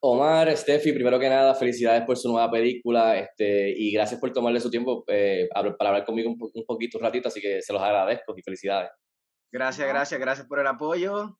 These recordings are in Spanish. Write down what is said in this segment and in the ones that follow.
Omar, Steffi, primero que nada, felicidades por su nueva película este, y gracias por tomarle su tiempo eh, para hablar conmigo un, un, poquito, un ratito, así que se los agradezco y felicidades. Gracias, gracias, gracias por el apoyo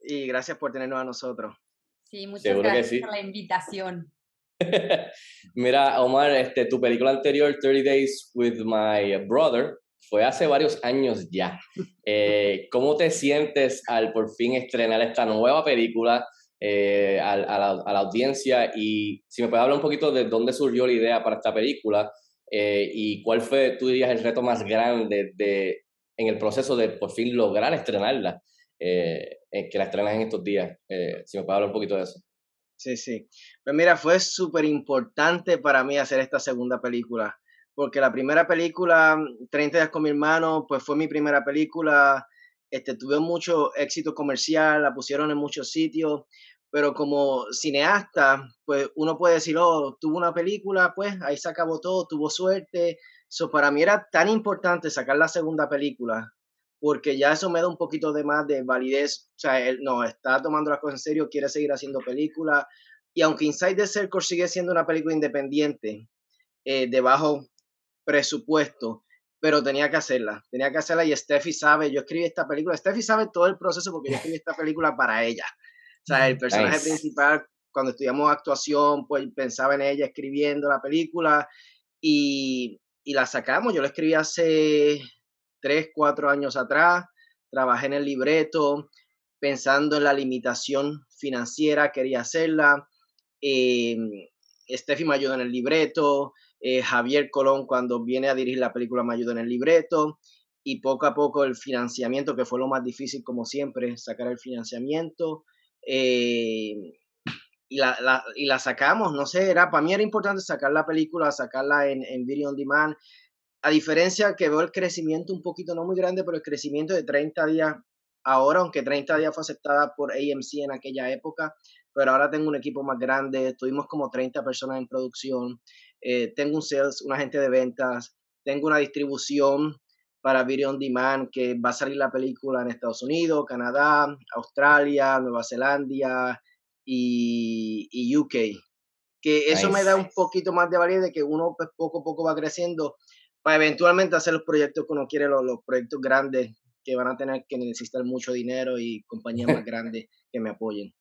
y gracias por tenernos a nosotros. Sí, muchas gracias por la invitación. Mira, Omar, este, tu película anterior, 30 Days with My Brother, fue hace varios años ya. Eh, ¿Cómo te sientes al por fin estrenar esta nueva película? Eh, a, la, audiencia y si me puedes hablar un poquito de dónde surgió la idea para esta película eh, y cuál fue, tú dirías, el reto más grande de, en el proceso de por fin lograr estrenarla, eh, que la estrenas en estos días. si me puedes hablar un poquito de eso. Sí, sí. Pues mira, fue súper importante para mí hacer esta segunda película, porque la primera película, 30 días con mi hermano, pues fue mi primera película este, tuvo mucho éxito comercial, la pusieron en muchos sitios, pero como cineasta, pues uno puede decir, oh, tuvo una película, pues ahí se acabó todo, tuvo suerte. So, para mí era tan importante sacar la segunda película, porque ya eso me da un poquito de más de validez. O sea, él no, está tomando las cosas en serio, quiere seguir haciendo películas. Y aunque Inside the Circle sigue siendo una película independiente, eh, de bajo presupuesto, pero tenía que hacerla, tenía que hacerla y Steffi sabe, yo escribí esta película, Steffi sabe todo el proceso porque yo escribí esta película para ella. O sea, el personaje principal, cuando estudiamos actuación, pues pensaba en ella escribiendo la película y, y la sacamos. Yo la escribí hace tres, cuatro años atrás, trabajé en el libreto, pensando en la limitación financiera, quería hacerla. Eh, Steffi me ayudó en el libreto, eh, Javier Colón cuando viene a dirigir la película me ayudó en el libreto y poco a poco el financiamiento, que fue lo más difícil como siempre, sacar el financiamiento. Eh, y, la, y la sacamos, no sé, era, para mí era importante sacar la película, sacarla en, en Video On Demand, a diferencia que veo el crecimiento un poquito, no muy grande, pero el crecimiento de 30 días ahora, aunque 30 días fue aceptada por AMC en aquella época, pero ahora tengo un equipo más grande, tuvimos como 30 personas en producción, eh, tengo un sales, un agente de ventas, tengo una distribución para Video On Demand que va a salir la película en Estados Unidos, Canadá, Australia, Nueva Zelanda y, y UK. Que eso me da un poquito más de validez de que uno pues, poco a poco va creciendo para eventualmente hacer los proyectos que uno quiere, los, los proyectos grandes que van a tener que necesitar mucho dinero y compañías más grandes que me apoyen.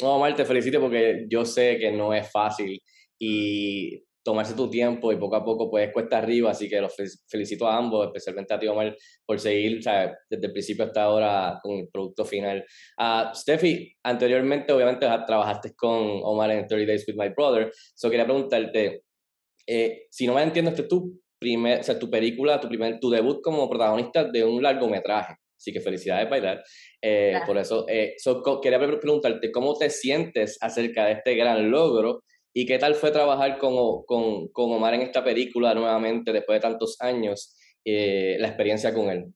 No, Omar, te felicito porque yo sé que no es fácil y tomarse tu tiempo y poco a poco puedes cuesta arriba, así que los felicito a ambos, especialmente a ti Omar, por seguir desde el principio hasta ahora con el producto final. Uh, Steffi, anteriormente obviamente trabajaste con Omar en 30 Days with My Brother, so quería preguntarte, eh, si no me entiendo, este es tu, primer, o sea, tu película, tu, primer, tu debut como protagonista de un largometraje. Así que felicidades, Bailar. Eh, por eso, eh, quería preguntarte cómo te sientes acerca de este gran logro y qué tal fue trabajar con, con, con Omar en esta película nuevamente después de tantos años, eh, la experiencia con él.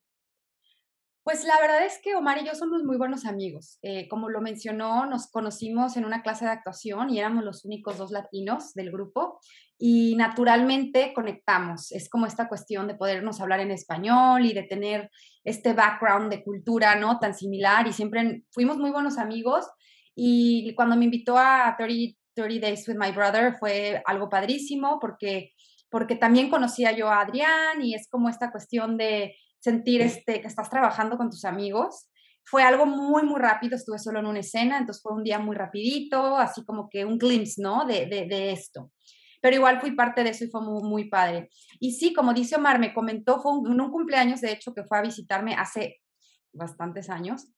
Pues la verdad es que Omar y yo somos muy buenos amigos. Eh, como lo mencionó, nos conocimos en una clase de actuación y éramos los únicos dos latinos del grupo y naturalmente conectamos. Es como esta cuestión de podernos hablar en español y de tener este background de cultura, ¿no? Tan similar y siempre fuimos muy buenos amigos. Y cuando me invitó a 30, 30 Days with My Brother fue algo padrísimo porque, porque también conocía yo a Adrián y es como esta cuestión de sentir este, que estás trabajando con tus amigos. Fue algo muy, muy rápido, estuve solo en una escena, entonces fue un día muy rapidito, así como que un glimpse, ¿no? De, de, de esto. Pero igual fui parte de eso y fue muy, muy padre. Y sí, como dice Omar, me comentó, fue un, un cumpleaños, de hecho, que fue a visitarme hace bastantes años.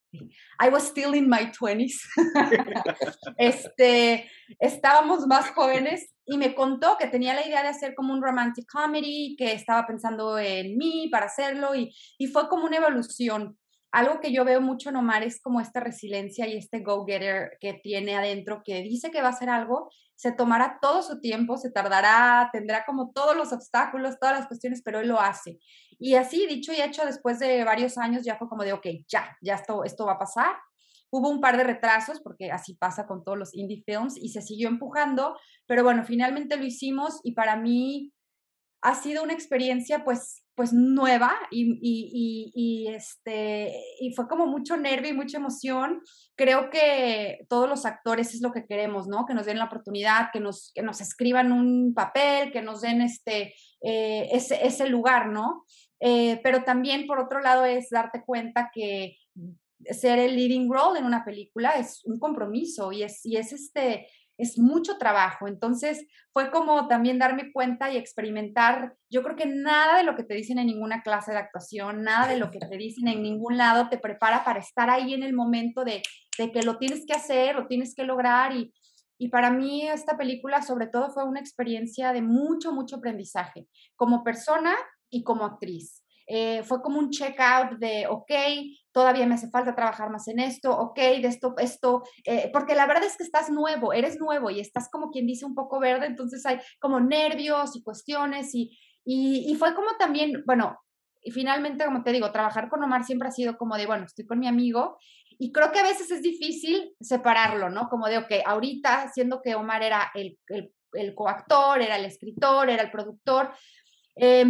I was still in my 20s. este, estábamos más jóvenes y me contó que tenía la idea de hacer como un romantic comedy, que estaba pensando en mí para hacerlo y, y fue como una evolución. Algo que yo veo mucho en Omar es como esta resiliencia y este go-getter que tiene adentro, que dice que va a hacer algo, se tomará todo su tiempo, se tardará, tendrá como todos los obstáculos, todas las cuestiones, pero él lo hace. Y así, dicho y hecho, después de varios años ya fue como de, ok, ya, ya esto, esto va a pasar. Hubo un par de retrasos, porque así pasa con todos los indie films, y se siguió empujando, pero bueno, finalmente lo hicimos y para mí ha sido una experiencia pues pues nueva y, y, y, este, y fue como mucho nervio y mucha emoción. Creo que todos los actores es lo que queremos, ¿no? Que nos den la oportunidad, que nos, que nos escriban un papel, que nos den este, eh, ese, ese, lugar, ¿no? Eh, pero también, por otro lado, es darte cuenta que ser el leading role en una película es un compromiso y es, y es este, es mucho trabajo. Entonces fue como también darme cuenta y experimentar. Yo creo que nada de lo que te dicen en ninguna clase de actuación, nada de lo que te dicen en ningún lado te prepara para estar ahí en el momento de, que lo tienes que hacer, lo tienes que lograr. Y, y para mí esta película sobre todo fue una experiencia de mucho, mucho aprendizaje como persona y como actriz. Eh, fue como un check out de, ok, todavía me hace falta trabajar más en esto, ok, de esto, esto, eh, porque la verdad es que estás nuevo, eres nuevo y estás como quien dice un poco verde, entonces hay como nervios y cuestiones y, y, y fue como también, bueno, y finalmente, como te digo, trabajar con Omar siempre ha sido como de, bueno, estoy con mi amigo y creo que a veces es difícil separarlo, ¿no? Como de, ok, ahorita, siendo que Omar era el, el, el coactor, era el escritor, era el productor, eh,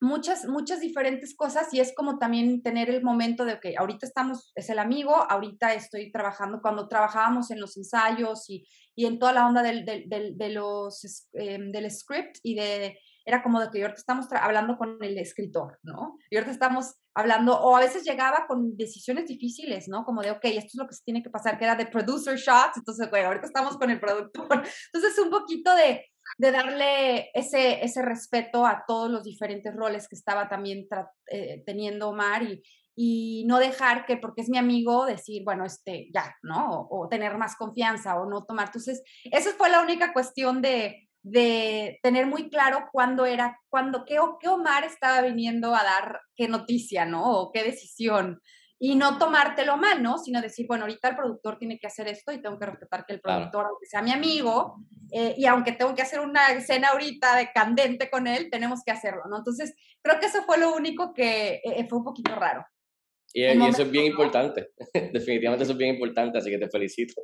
muchas, muchas diferentes cosas y es como también tener el momento de que ahorita estamos, es el amigo, ahorita estoy trabajando, cuando trabajábamos en los ensayos y, y en toda la onda del, del, del, de los, em, del script y de, era como de que ahorita estamos hablando con el escritor, ¿no? Y ahorita estamos hablando, o a veces llegaba con decisiones difíciles, ¿no? Como de, ok, esto es lo que se tiene que pasar, que era de producer shots, entonces, bueno, ahorita estamos con el productor. Entonces, un poquito de, de darle ese, ese respeto a todos los diferentes roles que estaba también eh, teniendo Omar y, y no dejar que porque es mi amigo decir, bueno, este, ya, ¿no? O, tener más confianza o no tomar. Entonces, esa fue la única cuestión de, de tener muy claro cuándo era, cuándo, qué, qué Omar estaba viniendo a dar, qué noticia, ¿no? O qué decisión y no tomártelo mal, ¿no? Sino decir, bueno, ahorita el productor tiene que hacer esto y tengo que respetar que el productor, aunque sea mi amigo, eh, y aunque tengo que hacer una escena ahorita de candente con él, tenemos que hacerlo, ¿no? Entonces, creo que eso fue lo único que eh, fue un poquito raro. Y, eso es bien importante, definitivamente eso es bien importante, así que te felicito.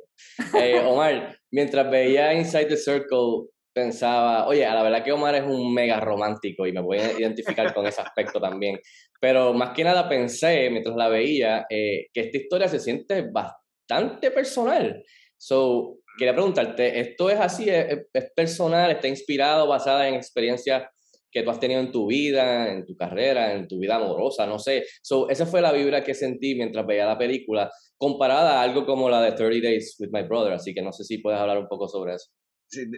Eh, Omar, mientras veía Inside the Circle, pensaba, oye, a la verdad que Omar es un mega romántico y me voy a identificar con ese aspecto también. Pero más que nada pensé, mientras la veía, eh, que esta historia se siente bastante personal. So, quería preguntarte, ¿esto es así? ¿Es, personal? ¿Está inspirado, basada en experiencias que tú has tenido en tu vida, en tu carrera, en tu vida amorosa? No sé. So, esa fue la vibra que sentí mientras veía la película, comparada a algo como la de 30 Days with My Brother. Así que no sé si puedes hablar un poco sobre eso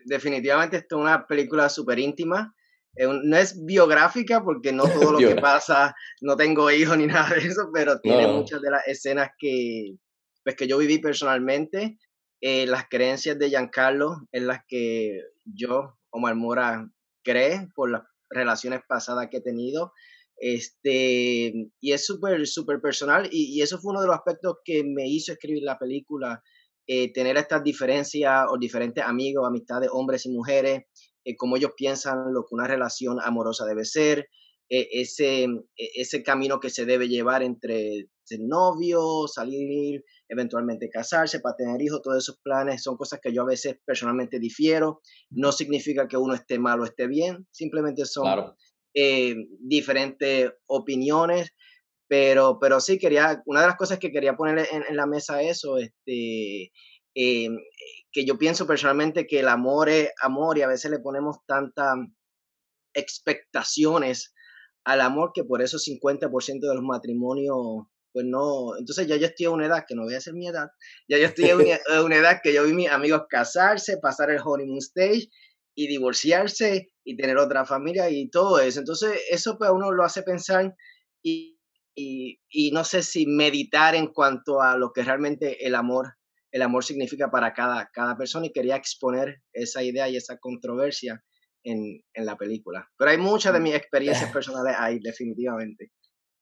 definitivamente esto es una película súper íntima. no es biográfica porque no todo lo que pasa, no tengo hijos ni nada de eso, pero tiene muchas de las escenas que, pues, que yo viví personalmente. Eh, las creencias de Giancarlo en las que yo, Omar Mora, cree por las relaciones pasadas que he tenido. Este, y es súper, súper personal y, y, eso fue uno de los aspectos que me hizo escribir la película eh, tener estas diferencias o diferentes amigos, amistades, hombres y mujeres, eh, cómo ellos piensan lo que una relación amorosa debe ser, eh, ese, ese camino que se debe llevar entre ser novio, salir, eventualmente casarse, para tener hijos, todos esos planes son cosas que yo a veces personalmente difiero. No significa que uno esté mal o esté bien, simplemente son diferentes opiniones pero, pero sí, quería, una de las cosas que quería poner en, la mesa eso, este, eh, que yo pienso personalmente que el amor es amor y a veces le ponemos tantas expectaciones al amor que por eso 50% de los matrimonios, pues no, entonces ya yo estoy a una edad que no voy a ser mi edad, ya yo estoy a una, edad que yo vi a mis amigos casarse, pasar el honeymoon stage y divorciarse y tener otra familia y todo eso. Entonces eso pues uno lo hace pensar y y, no sé si meditar en cuanto a lo que realmente el amor, el amor significa para cada, cada persona y quería exponer esa idea y esa controversia en, en la película. Pero hay muchas de mm. mis experiencias personales ahí, definitivamente.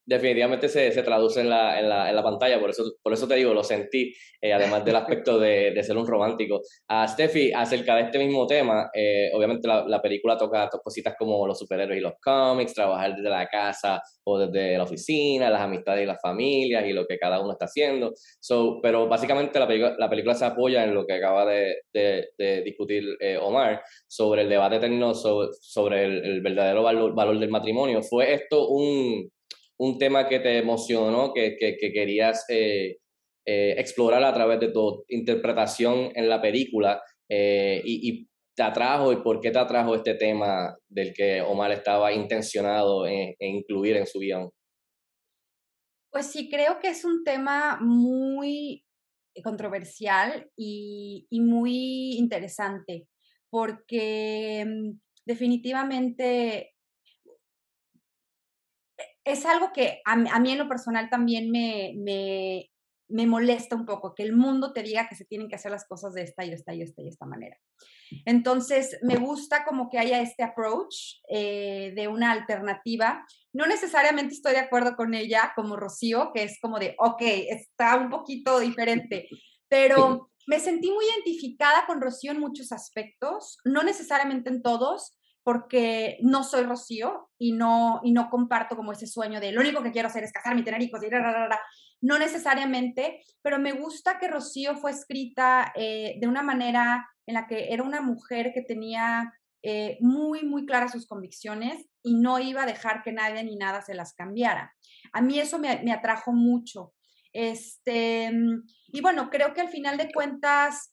Definitivamente se, se traduce en la, en, la, en la, pantalla, por eso, por eso te digo, lo sentí, eh, además del aspecto de, de, ser un romántico. A Steffi, acerca de este mismo tema, eh, obviamente la, la, película toca cositas como los superhéroes y los cómics, trabajar desde la casa o desde la oficina, las amistades y las familias y lo que cada uno está haciendo. Pero básicamente la, película, la película se apoya en lo que acaba de, de, discutir eh, Omar sobre el debate eterno sobre, sobre el, el verdadero valor, valor del matrimonio. ¿Fue esto un un tema que te emocionó, que, que, querías eh, eh, explorar a través de tu interpretación en la película eh, y, te atrajo y por qué te atrajo este tema del que Omar estaba intencionado en, incluir en su guion? Pues sí, creo que es un tema muy controversial y, y muy interesante porque mm, definitivamente es algo que a, mí en lo personal también me, me, me, molesta un poco, que el mundo te diga que se tienen que hacer las cosas de esta y esta y esta y esta manera. Entonces, me gusta como que haya este approach eh, de una alternativa. No necesariamente estoy de acuerdo con ella como Rocío, que es como de, ok, está un poquito diferente, pero me sentí muy identificada con Rocío en muchos aspectos, no necesariamente en todos, porque no soy Rocío y no, y no comparto como ese sueño de lo único que quiero hacer es casarme y tener hijos y no necesariamente, pero me gusta que Rocío fue escrita eh, de una manera en la que era una mujer que tenía eh, muy, muy claras sus convicciones y no iba a dejar que nadie ni nada se las cambiara. A mí eso me, me atrajo mucho. Este, y bueno, creo que al final de cuentas,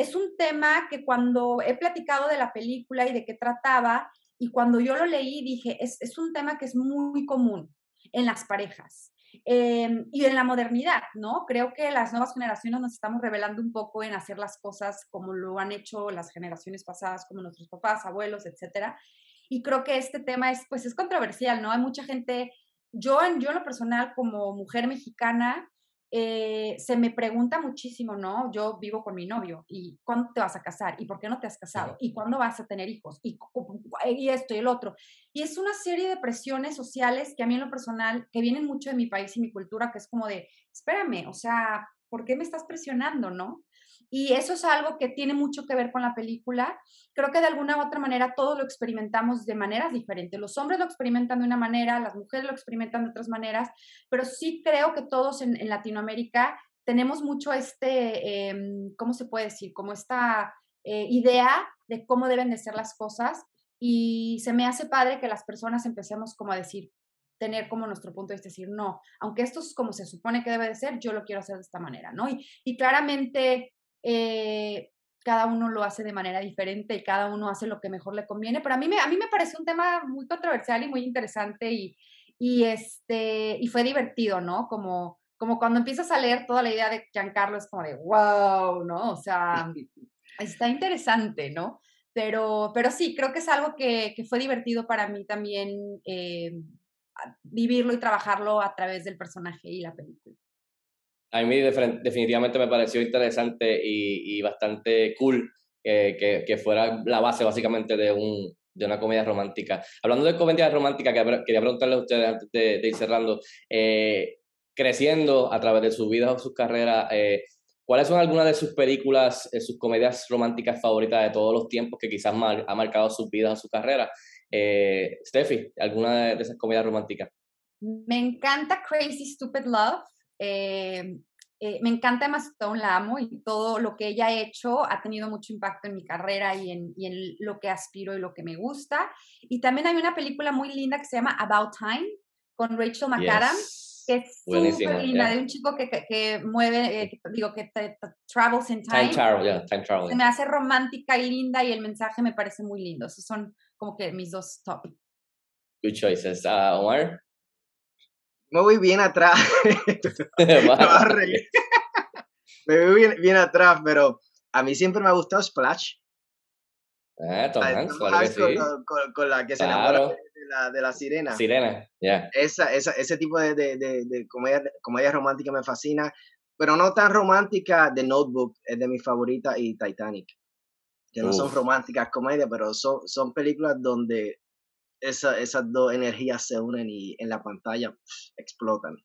es un tema que cuando he platicado de la película y de qué trataba, y cuando yo lo leí dije, es, es un tema que es muy común en las parejas. Em, y en la modernidad, ¿no? Creo que las nuevas generaciones nos estamos revelando un poco en hacer las cosas como lo han hecho las generaciones pasadas, como nuestros papás, abuelos, etcétera. Y creo que este tema es, pues, es controversial, ¿no? Hay mucha gente, yo, yo en lo personal, como mujer mexicana, eh, se me pregunta muchísimo, ¿no? Yo vivo con mi novio y ¿cuándo te vas a casar? ¿Y por qué no te has casado? ¿Y cuándo vas a tener hijos? ¿Y, y esto y el otro. Y es una serie de presiones sociales que a mí en lo personal, que vienen mucho de mi país y mi cultura, que es como de, espérame, o sea, ¿por qué me estás presionando, no? Y eso es algo que tiene mucho que ver con la película. Creo que de alguna u otra manera todos lo experimentamos de maneras diferentes. Los hombres lo experimentan de una manera, las mujeres lo experimentan de otras maneras, pero sí creo que todos en, Latinoamérica tenemos mucho este, em, ¿cómo se puede decir? Como esta eh, idea de cómo deben de ser las cosas. Y se me hace padre que las personas empecemos como a decir, tener como nuestro punto de vista, decir, no, aunque esto es como se supone que debe de ser, yo lo quiero hacer de esta manera, ¿no? Y claramente eh, cada uno lo hace de manera diferente y cada uno hace lo que mejor le conviene, pero a mí me, a mí me parece un tema muy controversial y muy interesante y, y, este, y fue divertido, ¿no? Como, como cuando empiezas a leer toda la idea de Giancarlo es como de, wow, ¿no? O sea, está interesante, ¿no? Pero, pero sí, creo que es algo que, que fue divertido para mí también eh, vivirlo y trabajarlo a través del personaje y la película a mí definitivamente me pareció interesante y, bastante cool que, fuera la base básicamente de, un, de una comedia romántica. Hablando de comedia romántica, quería preguntarle a ustedes antes de, ir cerrando, eh, creciendo a través de sus vidas o sus carreras, eh, ¿cuáles son algunas de sus películas, eh, sus comedias románticas favoritas de todos los tiempos que quizás ha marcado sus vidas o su carrera? Steffi, ¿alguna de esas comedias románticas? Me encanta Crazy Stupid Love. Eh, eh, me encanta Emma Stone, la amo y todo lo que ella ha hecho ha tenido mucho impacto en mi carrera y en, y en lo que aspiro y lo que me gusta. Y también hay una película muy linda que se llama About Time con Rachel McAdams. que es súper linda, de un chico que, que, mueve, eh, digo, que travels in time. Time travel, yeah, time travel. Se me hace romántica y linda y el mensaje me parece muy lindo. Esos son como que mis dos top. Good choices. Uh, Omar? Me voy bien atrás. me voy bien, bien, atrás, pero a mí siempre me ha gustado Splash. Ah, Tom Hanks, con, la que se enamora de la, de la sirena. Sirena, ya. Esa, esa, ese tipo de, de, de, comedia, comedia romántica me fascina, pero no tan romántica. The Notebook es de mis favoritas y Titanic, que no son románticas comedias, pero son, son películas donde esa, esas dos energías se unen y en la pantalla explotan.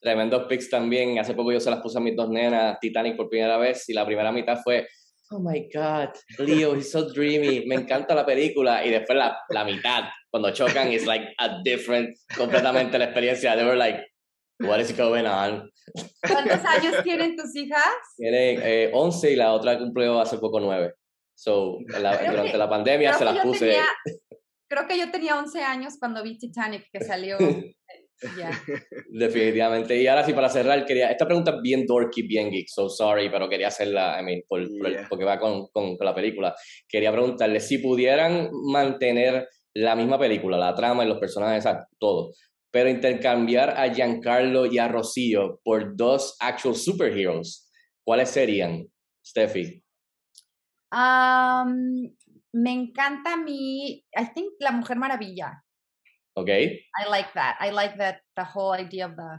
Tremendos pics también. Hace poco yo se las puse a mis dos nenas, Titanic por primera vez, y la primera mitad fue, oh my God, Leo, he's so dreamy, me encanta la película. Y después la, la mitad, cuando chocan, es like a different, completamente la experiencia. They were like, what is going on? ¿Cuántos años tienen tus hijas? Tienen eh, 11 y la otra cumplió hace poco 9. So, durante la pandemia se las puse. Creo que yo tenía 11 años cuando vi Titanic, que salió. Definitivamente. Y ahora sí, para cerrar, quería. Esta pregunta es bien dorky, bien geek, so sorry, pero quería hacerla, I mean, por, porque va con, con, la película. Quería preguntarle si pudieran mantener la misma película, la trama y los personajes, todo, pero intercambiar a Giancarlo y a Rocío por dos actual superheroes, ¿cuáles serían, Steffi? Me encanta a mí, I think La Mujer Maravilla. Okay. I like that. I like that the whole idea of the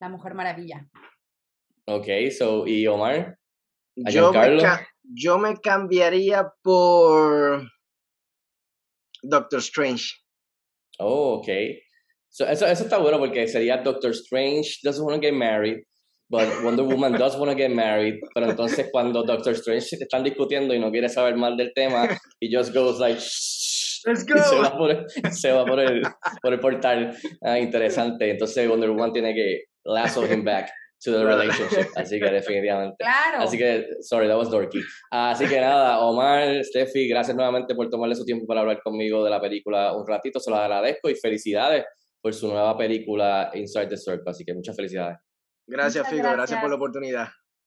La Mujer Maravilla. Okay, so ¿y Omar? Yo me, yo me cambiaría por Doctor Strange. Oh, okay. So, eso, eso está bueno porque sería Doctor Strange doesn't want to get married, but Wonder Woman does want to get married. Pero entonces cuando Doctor Strange están discutiendo y no quiere saber más del tema, he just goes like, Let's go. Se va por el, se va por el, por el portal. Ah, interesante. Entonces Wonder Woman tiene que lasso him back to the relationship. Así que definitivamente. Claro. Así que, sorry, that was dorky. Así que nada, Omar, Steffi, gracias nuevamente por tomarle su tiempo para hablar conmigo de la película un ratito. Se lo agradezco y felicidades por su nueva película Inside the Circle. Así que muchas felicidades. Gracias, Figo. Gracias. gracias por la oportunidad.